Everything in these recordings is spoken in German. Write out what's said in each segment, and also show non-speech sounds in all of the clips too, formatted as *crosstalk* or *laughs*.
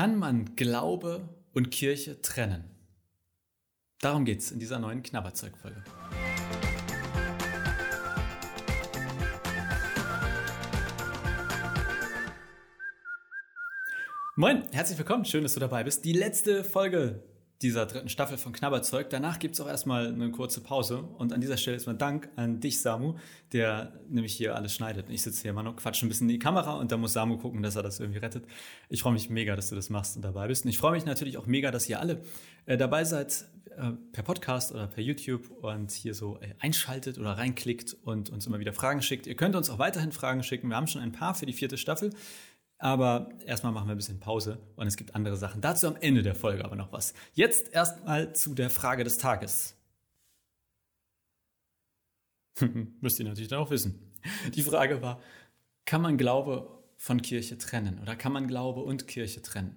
Kann man Glaube und Kirche trennen? Darum geht es in dieser neuen Knabberzeugfolge. Moin, herzlich willkommen, schön, dass du dabei bist. Die letzte Folge dieser dritten Staffel von Knabberzeug. Danach gibt es auch erstmal eine kurze Pause. Und an dieser Stelle ist mein Dank an dich, Samu, der nämlich hier alles schneidet. Ich sitze hier immer noch, quatsche ein bisschen in die Kamera und da muss Samu gucken, dass er das irgendwie rettet. Ich freue mich mega, dass du das machst und dabei bist. Und ich freue mich natürlich auch mega, dass ihr alle äh, dabei seid, äh, per Podcast oder per YouTube und hier so äh, einschaltet oder reinklickt und uns immer wieder Fragen schickt. Ihr könnt uns auch weiterhin Fragen schicken. Wir haben schon ein paar für die vierte Staffel. Aber erstmal machen wir ein bisschen Pause und es gibt andere Sachen. Dazu am Ende der Folge aber noch was. Jetzt erstmal zu der Frage des Tages. *laughs* Müsst ihr natürlich dann auch wissen. Die Frage war, kann man Glaube von Kirche trennen oder kann man Glaube und Kirche trennen?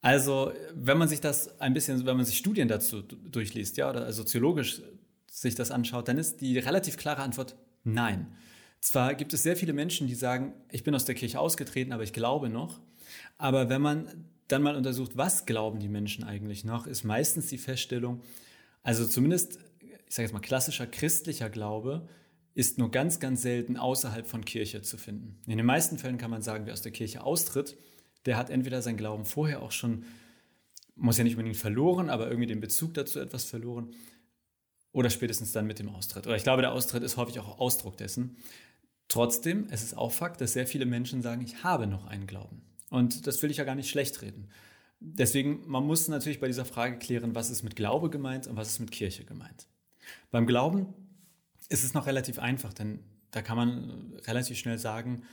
Also, wenn man sich das ein bisschen, wenn man sich Studien dazu durchliest, ja, oder soziologisch sich das anschaut, dann ist die relativ klare Antwort nein. Zwar gibt es sehr viele Menschen, die sagen, ich bin aus der Kirche ausgetreten, aber ich glaube noch. Aber wenn man dann mal untersucht, was glauben die Menschen eigentlich noch, ist meistens die Feststellung, also zumindest, ich sage jetzt mal, klassischer christlicher Glaube ist nur ganz, ganz selten außerhalb von Kirche zu finden. In den meisten Fällen kann man sagen, wer aus der Kirche austritt, der hat entweder sein Glauben vorher auch schon, muss ja nicht unbedingt verloren, aber irgendwie den Bezug dazu etwas verloren oder spätestens dann mit dem Austritt. Oder ich glaube, der Austritt ist häufig auch Ausdruck dessen. Trotzdem, es ist auch Fakt, dass sehr viele Menschen sagen, ich habe noch einen Glauben. Und das will ich ja gar nicht schlecht reden. Deswegen, man muss natürlich bei dieser Frage klären, was ist mit Glaube gemeint und was ist mit Kirche gemeint. Beim Glauben ist es noch relativ einfach, denn da kann man relativ schnell sagen,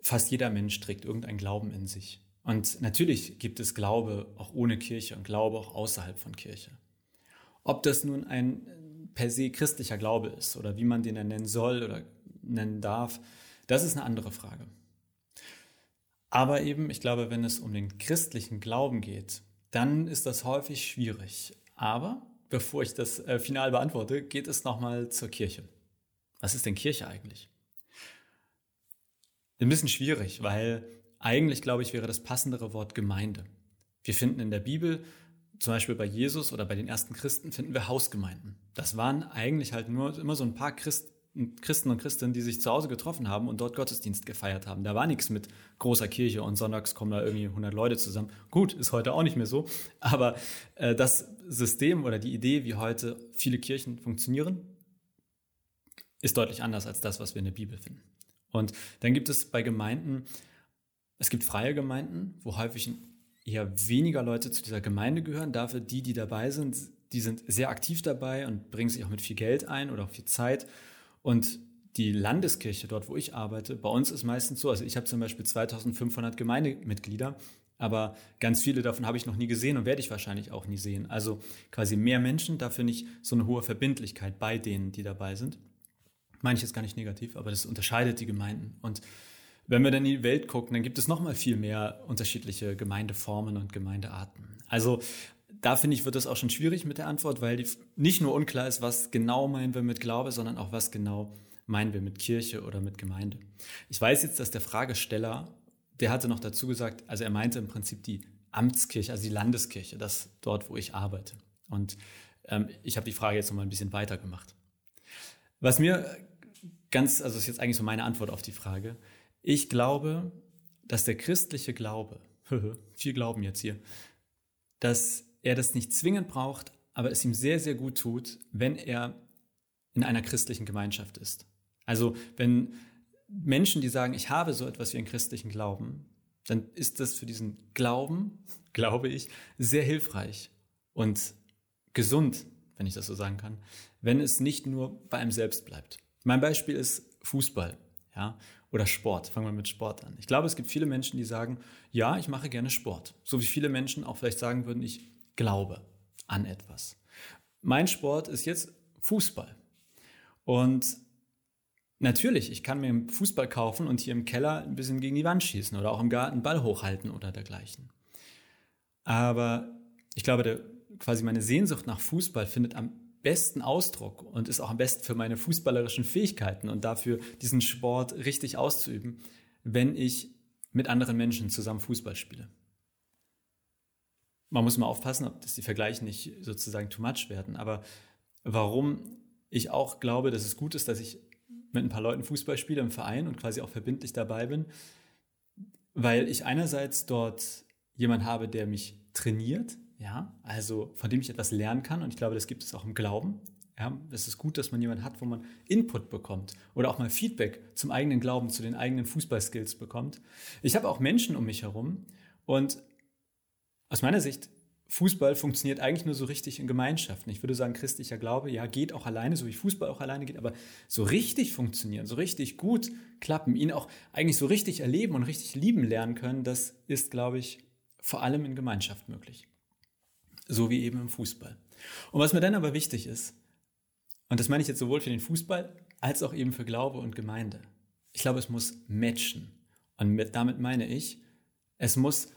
fast jeder Mensch trägt irgendeinen Glauben in sich. Und natürlich gibt es Glaube auch ohne Kirche und Glaube auch außerhalb von Kirche. Ob das nun ein per se christlicher Glaube ist oder wie man den dann nennen soll oder nennen darf, das ist eine andere Frage. Aber eben, ich glaube, wenn es um den christlichen Glauben geht, dann ist das häufig schwierig. Aber bevor ich das äh, final beantworte, geht es nochmal zur Kirche. Was ist denn Kirche eigentlich? Ein bisschen schwierig, weil eigentlich, glaube ich, wäre das passendere Wort Gemeinde. Wir finden in der Bibel, zum Beispiel bei Jesus oder bei den ersten Christen, finden wir Hausgemeinden. Das waren eigentlich halt nur immer so ein paar Christen, Christen und Christinnen, die sich zu Hause getroffen haben und dort Gottesdienst gefeiert haben. Da war nichts mit großer Kirche und sonntags kommen da irgendwie 100 Leute zusammen. Gut, ist heute auch nicht mehr so, aber äh, das System oder die Idee, wie heute viele Kirchen funktionieren, ist deutlich anders als das, was wir in der Bibel finden. Und dann gibt es bei Gemeinden, es gibt freie Gemeinden, wo häufig eher weniger Leute zu dieser Gemeinde gehören. Dafür die, die dabei sind, die sind sehr aktiv dabei und bringen sich auch mit viel Geld ein oder auch viel Zeit und die Landeskirche, dort wo ich arbeite, bei uns ist meistens so, also ich habe zum Beispiel 2500 Gemeindemitglieder, aber ganz viele davon habe ich noch nie gesehen und werde ich wahrscheinlich auch nie sehen. Also quasi mehr Menschen, dafür nicht so eine hohe Verbindlichkeit bei denen, die dabei sind. Meine ich jetzt gar nicht negativ, aber das unterscheidet die Gemeinden. Und wenn wir dann in die Welt gucken, dann gibt es noch mal viel mehr unterschiedliche Gemeindeformen und Gemeindearten. Also da finde ich, wird es auch schon schwierig mit der Antwort, weil die nicht nur unklar ist, was genau meinen wir mit Glaube, sondern auch was genau meinen wir mit Kirche oder mit Gemeinde. Ich weiß jetzt, dass der Fragesteller, der hatte noch dazu gesagt, also er meinte im Prinzip die Amtskirche, also die Landeskirche, das dort, wo ich arbeite. Und ähm, ich habe die Frage jetzt noch mal ein bisschen weiter gemacht. Was mir ganz, also ist jetzt eigentlich so meine Antwort auf die Frage. Ich glaube, dass der christliche Glaube, *laughs* viel Glauben jetzt hier, dass er das nicht zwingend braucht, aber es ihm sehr, sehr gut tut, wenn er in einer christlichen Gemeinschaft ist. Also wenn Menschen, die sagen, ich habe so etwas wie einen christlichen Glauben, dann ist das für diesen Glauben, *laughs* glaube ich, sehr hilfreich und gesund, wenn ich das so sagen kann, wenn es nicht nur bei einem selbst bleibt. Mein Beispiel ist Fußball, ja, oder Sport. Fangen wir mit Sport an. Ich glaube, es gibt viele Menschen, die sagen, ja, ich mache gerne Sport. So wie viele Menschen auch vielleicht sagen würden, ich glaube an etwas. Mein Sport ist jetzt Fußball. Und natürlich, ich kann mir Fußball kaufen und hier im Keller ein bisschen gegen die Wand schießen oder auch im Garten Ball hochhalten oder dergleichen. Aber ich glaube, der, quasi meine Sehnsucht nach Fußball findet am besten Ausdruck und ist auch am besten für meine fußballerischen Fähigkeiten und dafür diesen Sport richtig auszuüben, wenn ich mit anderen Menschen zusammen Fußball spiele. Man muss mal aufpassen, ob das die Vergleiche nicht sozusagen too much werden. Aber warum ich auch glaube, dass es gut ist, dass ich mit ein paar Leuten Fußball spiele im Verein und quasi auch verbindlich dabei bin, weil ich einerseits dort jemanden habe, der mich trainiert, ja, also von dem ich etwas lernen kann und ich glaube, das gibt es auch im Glauben. Ja, es ist gut, dass man jemanden hat, wo man Input bekommt oder auch mal Feedback zum eigenen Glauben, zu den eigenen Fußballskills bekommt. Ich habe auch Menschen um mich herum und aus meiner Sicht, Fußball funktioniert eigentlich nur so richtig in Gemeinschaften. Ich würde sagen, christlicher Glaube, ja, geht auch alleine, so wie Fußball auch alleine geht, aber so richtig funktionieren, so richtig gut klappen, ihn auch eigentlich so richtig erleben und richtig lieben lernen können, das ist, glaube ich, vor allem in Gemeinschaft möglich. So wie eben im Fußball. Und was mir dann aber wichtig ist, und das meine ich jetzt sowohl für den Fußball als auch eben für Glaube und Gemeinde. Ich glaube, es muss matchen. Und damit meine ich, es muss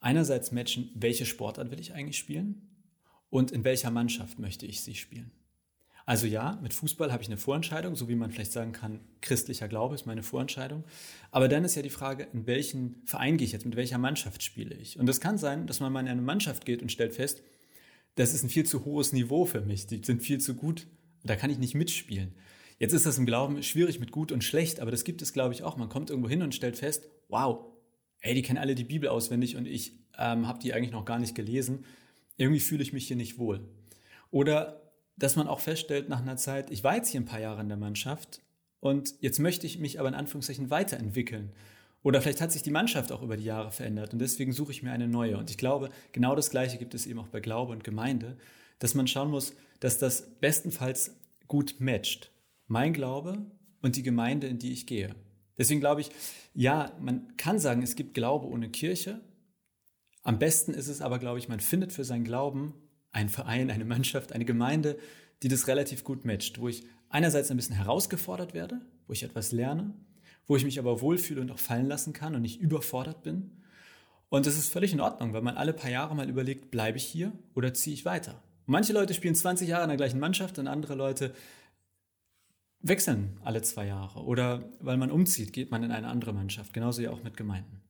einerseits matchen, welche Sportart will ich eigentlich spielen und in welcher Mannschaft möchte ich sie spielen. Also ja, mit Fußball habe ich eine Vorentscheidung, so wie man vielleicht sagen kann, christlicher Glaube ist meine Vorentscheidung. Aber dann ist ja die Frage, in welchen Verein gehe ich jetzt, mit welcher Mannschaft spiele ich? Und es kann sein, dass man mal in eine Mannschaft geht und stellt fest, das ist ein viel zu hohes Niveau für mich, die sind viel zu gut da kann ich nicht mitspielen. Jetzt ist das im Glauben schwierig mit gut und schlecht, aber das gibt es, glaube ich, auch. Man kommt irgendwo hin und stellt fest, wow, ey, die kennen alle die Bibel auswendig und ich ähm, habe die eigentlich noch gar nicht gelesen. Irgendwie fühle ich mich hier nicht wohl. Oder dass man auch feststellt nach einer Zeit, ich war jetzt hier ein paar Jahre in der Mannschaft und jetzt möchte ich mich aber in Anführungszeichen weiterentwickeln. Oder vielleicht hat sich die Mannschaft auch über die Jahre verändert und deswegen suche ich mir eine neue. Und ich glaube, genau das Gleiche gibt es eben auch bei Glaube und Gemeinde, dass man schauen muss, dass das bestenfalls gut matcht. Mein Glaube und die Gemeinde, in die ich gehe. Deswegen glaube ich, ja, man kann sagen, es gibt Glaube ohne Kirche. Am besten ist es aber, glaube ich, man findet für seinen Glauben einen Verein, eine Mannschaft, eine Gemeinde, die das relativ gut matcht, wo ich einerseits ein bisschen herausgefordert werde, wo ich etwas lerne, wo ich mich aber wohlfühle und auch fallen lassen kann und nicht überfordert bin. Und das ist völlig in Ordnung, weil man alle paar Jahre mal überlegt, bleibe ich hier oder ziehe ich weiter? Manche Leute spielen 20 Jahre in der gleichen Mannschaft und andere Leute wechseln alle zwei Jahre. Oder weil man umzieht, geht man in eine andere Mannschaft. Genauso ja auch mit Gemeinden.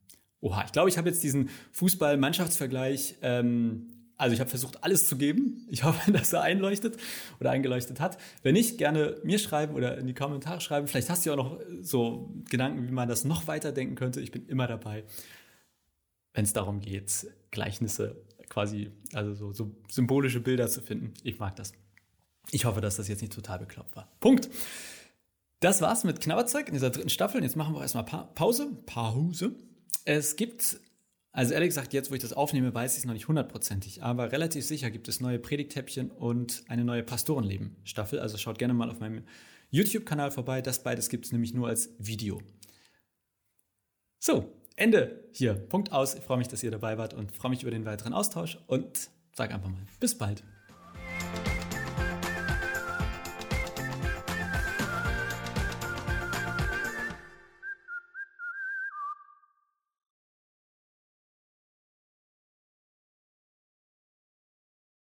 Oha, ich glaube, ich habe jetzt diesen Fußball-Mannschaftsvergleich, ähm, also ich habe versucht, alles zu geben. Ich hoffe, *laughs* dass er einleuchtet oder eingeleuchtet hat. Wenn nicht, gerne mir schreiben oder in die Kommentare schreiben. Vielleicht hast du ja auch noch so Gedanken, wie man das noch weiterdenken könnte. Ich bin immer dabei, wenn es darum geht, Gleichnisse quasi, also so, so symbolische Bilder zu finden. Ich mag das. Ich hoffe, dass das jetzt nicht total bekloppt war. Punkt. Das war's mit Knabberzeug in dieser dritten Staffel. Jetzt machen wir erstmal pa Pause. Pause. Es gibt, also ehrlich gesagt, jetzt, wo ich das aufnehme, weiß ich es noch nicht hundertprozentig, aber relativ sicher gibt es neue Predigtäppchen und eine neue Pastorenleben-Staffel. Also schaut gerne mal auf meinem YouTube-Kanal vorbei. Das beides gibt es nämlich nur als Video. So, Ende hier. Punkt aus. Ich freue mich, dass ihr dabei wart und freue mich über den weiteren Austausch und sage einfach mal bis bald.